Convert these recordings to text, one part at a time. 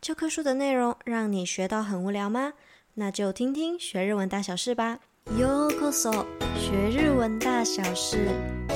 教科书的内容让你学到很无聊吗？那就听听学日文大小事吧。ようこそ，学日文大小事，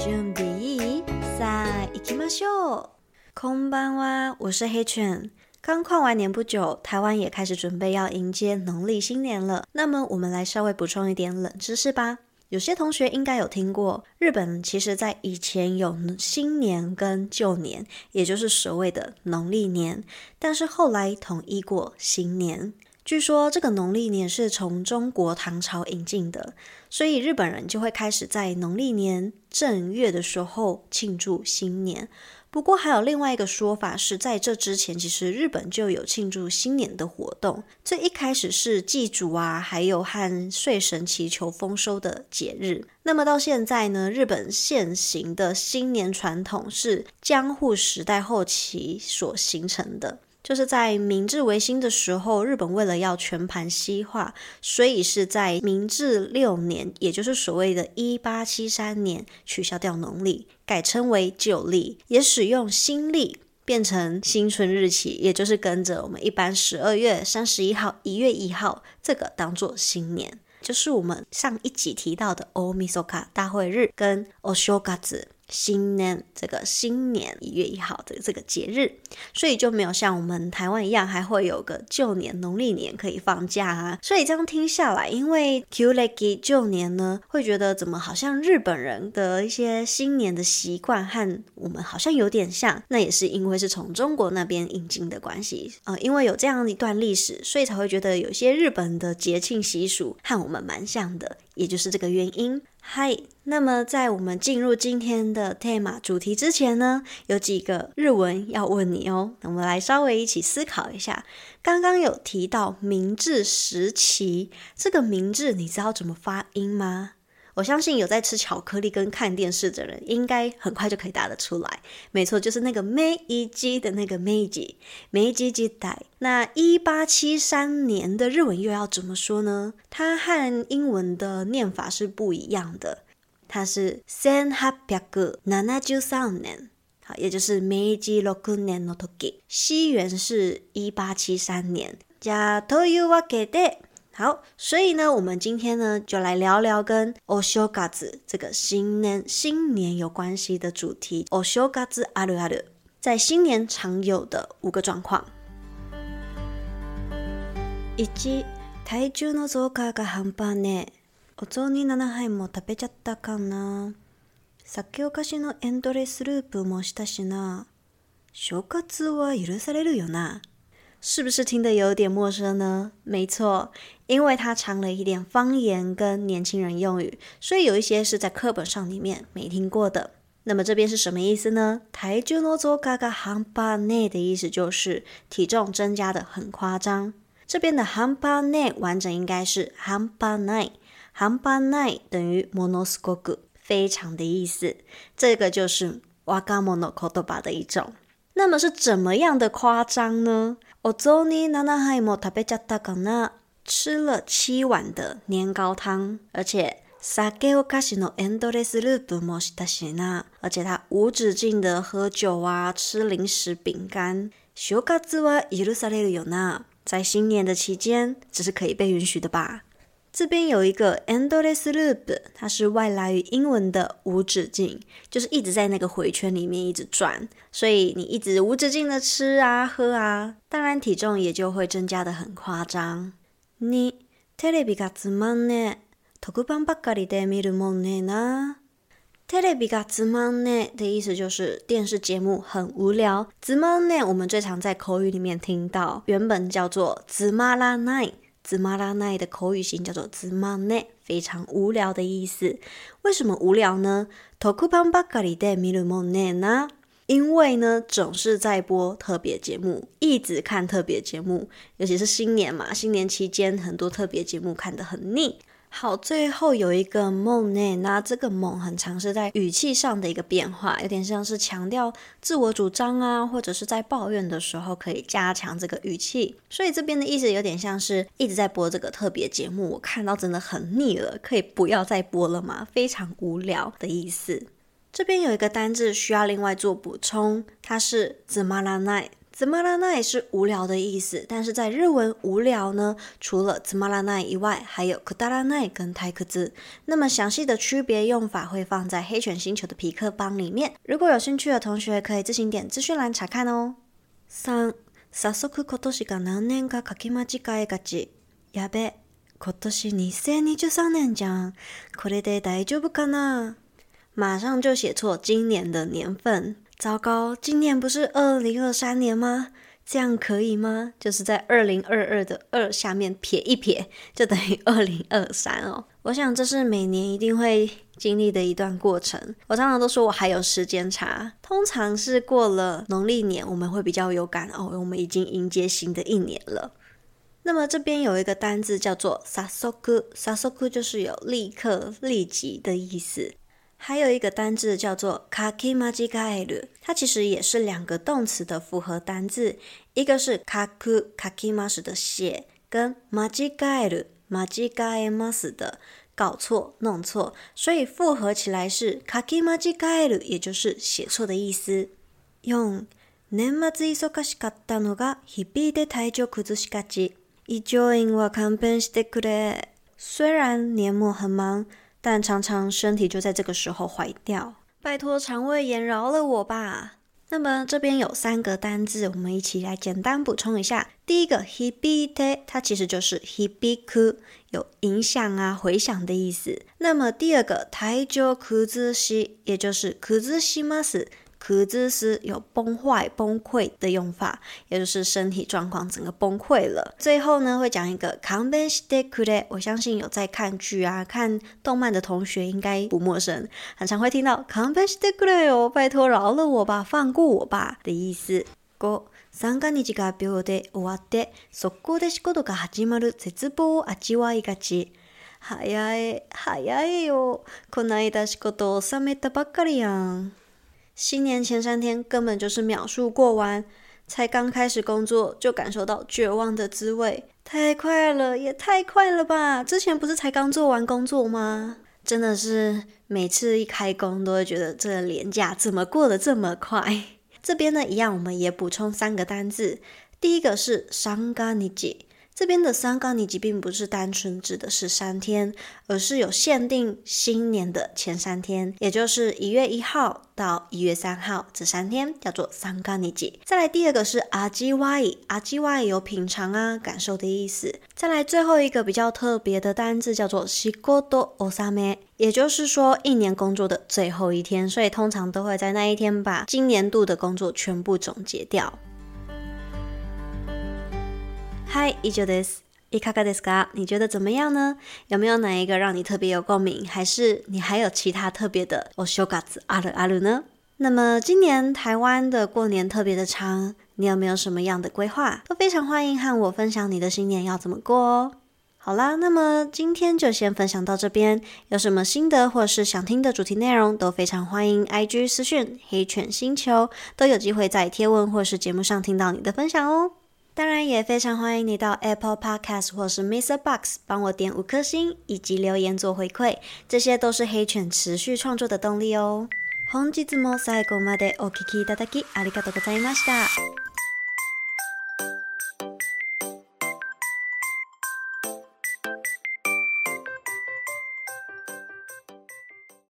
准备いい？さあ行きましょう。こんばんは，我是黑犬。刚跨完年不久，台湾也开始准备要迎接农历新年了。那么，我们来稍微补充一点冷知识吧。 有些同学应该有听过，日本其实在以前有新年跟旧年，也就是所谓的农历年，但是后来统一过新年。据说这个农历年是从中国唐朝引进的，所以日本人就会开始在农历年正月的时候庆祝新年。不过还有另外一个说法是，在这之前，其实日本就有庆祝新年的活动。最一开始是祭祖啊，还有和睡神祈求丰收的节日。那么到现在呢，日本现行的新年传统是江户时代后期所形成的。就是在明治维新的时候，日本为了要全盘西化，所以是在明治六年，也就是所谓的一八七三年，取消掉农历，改称为旧历，也使用新历，变成新春日期，也就是跟着我们一般十二月三十一号、一月一号这个当做新年，就是我们上一集提到的大晦日大会日跟お正月。新年这个新年一月一号的这个节日，所以就没有像我们台湾一样，还会有个旧年农历年可以放假啊。所以这样听下来，因为 q l e k i 旧年呢，会觉得怎么好像日本人的一些新年的习惯和我们好像有点像。那也是因为是从中国那边引进的关系啊、呃，因为有这样一段历史，所以才会觉得有些日本的节庆习俗和我们蛮像的，也就是这个原因。嗨，那么在我们进入今天的 tema 主题之前呢，有几个日文要问你哦。我们来稍微一起思考一下。刚刚有提到明治时期，这个明治你知道怎么发音吗？我相信有在吃巧克力跟看电视的人，应该很快就可以答得出来。没错，就是那个梅伊基的那个梅吉，梅吉吉代。那一八七三年的日文又要怎么说呢？它和英文的念法是不一样的，它是千八百七十三年，好，也就是梅吉六年の时。西元是一八七三年。じゃあというわけで。 好，所以呢，我们今天呢就来聊聊跟お正月这个新年新年有关系的主题。お正月あるある，在新年常有的五个状况。一、体重の増加が半端ねえ。お雑煮7杯も食べちゃったかな。酒おかしのエンドレスループもしたしな。正月は许されるよな。 是不是听得有点陌生呢？没错，因为它藏了一点方言跟年轻人用语，所以有一些是在课本上里面没听过的。那么这边是什么意思呢？体重の増加が半端ねえ的意思就是体重增加的很夸张。这边的半端ねえ完整应该是半端ない，半端ない等于ものすごく非常的意思。这个就是若者言叶的一种。 那么是怎么样的夸张呢？お雑煮七杯も食べちゃったかな？吃了七碗的年糕汤，而且酒おかしのエンドレスループもしたしな。而且他无止境的喝酒啊，吃零食饼干。正月は许されるよな？在新年的期间，这是可以被允许的吧？ 这边有一个 endless loop，它是外来语英文的无止境，就是一直在那个回圈里面一直转，所以你一直无止境的吃啊喝啊，当然体重也就会增加的很夸张。你テレビがつまんねえ、特番ばかりで见るもんねな。テレビがつまんねえ的意思就是电视节目很无聊。つまんねえ我们最常在口语里面听到，原本叫做つまらない。 つまらない的口语型叫做つまんね，非常无聊的意思。为什么无聊呢？特番ばかりで见るもんねな。因为呢，总是在播特别节目，一直看特别节目，尤其是新年嘛，新年期间很多特别节目看得很腻。 好，最后有一个もんね，那这个も很常是在语气上的一个变化，有点像是强调自我主张啊，或者是在抱怨的时候可以加强这个语气，所以这边的意思有点像是一直在播这个特别节目，我看到真的很腻了，可以不要再播了吗？非常无聊的意思。这边有一个单字需要另外做补充，它是つまらない。 つまらない是无聊的意思，但是在日文无聊呢，除了つまらない以外，还有くだらない跟退屈。那么详细的区别用法会放在黑犬星球的皮克邦里面，如果有兴趣的同学可以自行点资讯栏查看哦。三、早速今年が何年か书き间违えがち。やべ、今年2023年じゃん。これで大丈夫かな？马上就写错今年的年份。 糟糕，今年不是二零二三年吗？这样可以吗？就是在二零二二的二下面撇一撇，就等于二零二三哦。我想这是每年一定会经历的一段过程。我常常都说我还有时间差，通常是过了农历年，我们会比较有感哦，我们已经迎接新的一年了。那么这边有一个单字叫做さっそく，さっそく就是有立刻、立即的意思。 还有一个单字叫做书き间违える，它其实也是两个动词的复合单字，一个是书く、书きます的写，跟间违える、间违えます的搞错、弄错，所以复合起来是书き间违える，也就是写错的意思。四、年末忙しかったのが日々で体调崩しがち。胃肠炎は勘弁してくれ。虽然年末很忙。 但常常身体就在这个时候坏掉，拜托肠胃炎饶了我吧。那么这边有三个单字，我们一起来简单补充一下。第一个 hibite，它其实就是 hibiku，有影响啊、回响的意思。那么第二个体调崩し，也就是崩します。 可兹斯有崩坏、崩溃的用法，也就是身体状况整个崩溃了。最后呢，会讲一个勘弁してくれ，我相信有在看剧啊、看动漫的同学应该不陌生，很常会听到勘弁してくれ哦，拜托饶了我吧，放过我吧的意思。五、三が日が秒で终わって、速攻で仕事が始まる绝望を味わいがち。早い、早いよ。こないだ仕事を収めたばっかりやん。 新年前三天根本就是秒数过完，才刚开始工作就感受到绝望的滋味，太快了，也太快了吧！之前不是才刚做完工作吗？真的是每次一开工都会觉得这年假怎么过得这么快。这边呢，一样我们也补充三个单字，第一个是三が日。这边的三が日并不是单纯指的是三天，而是有限定新年的前三天，也就是一月一号到一月三号这三天叫做三が日。再来第二个是味わい，味わい有品尝啊、感受的意思。再来最后一个比较特别的单字叫做仕事纳め，也就是说一年工作的最后一天，所以通常都会在那一天把今年度的工作全部总结掉。 嗨，以上です。いかがですか？你觉得怎么样呢？有没有哪一个让你特别有共鸣？还是你还有其他特别的お正月あるある呢？那么今年台湾的过年特别的长，你有没有什么样的规划？都非常欢迎和我分享你的新年要怎么过哦。好啦，那么今天就先分享到这边。有什么心得或是想听的主题内容，都非常欢迎 IG 私讯黑犬星球，都有机会在贴文或是节目上听到你的分享哦。 当然也非常欢迎你到 Apple Podcast 或是 MixerBox 帮我点五颗星以及留言做回馈，这些都是黑犬持续创作的动力哦。本日も最后までお闻きいただきありがとうございました。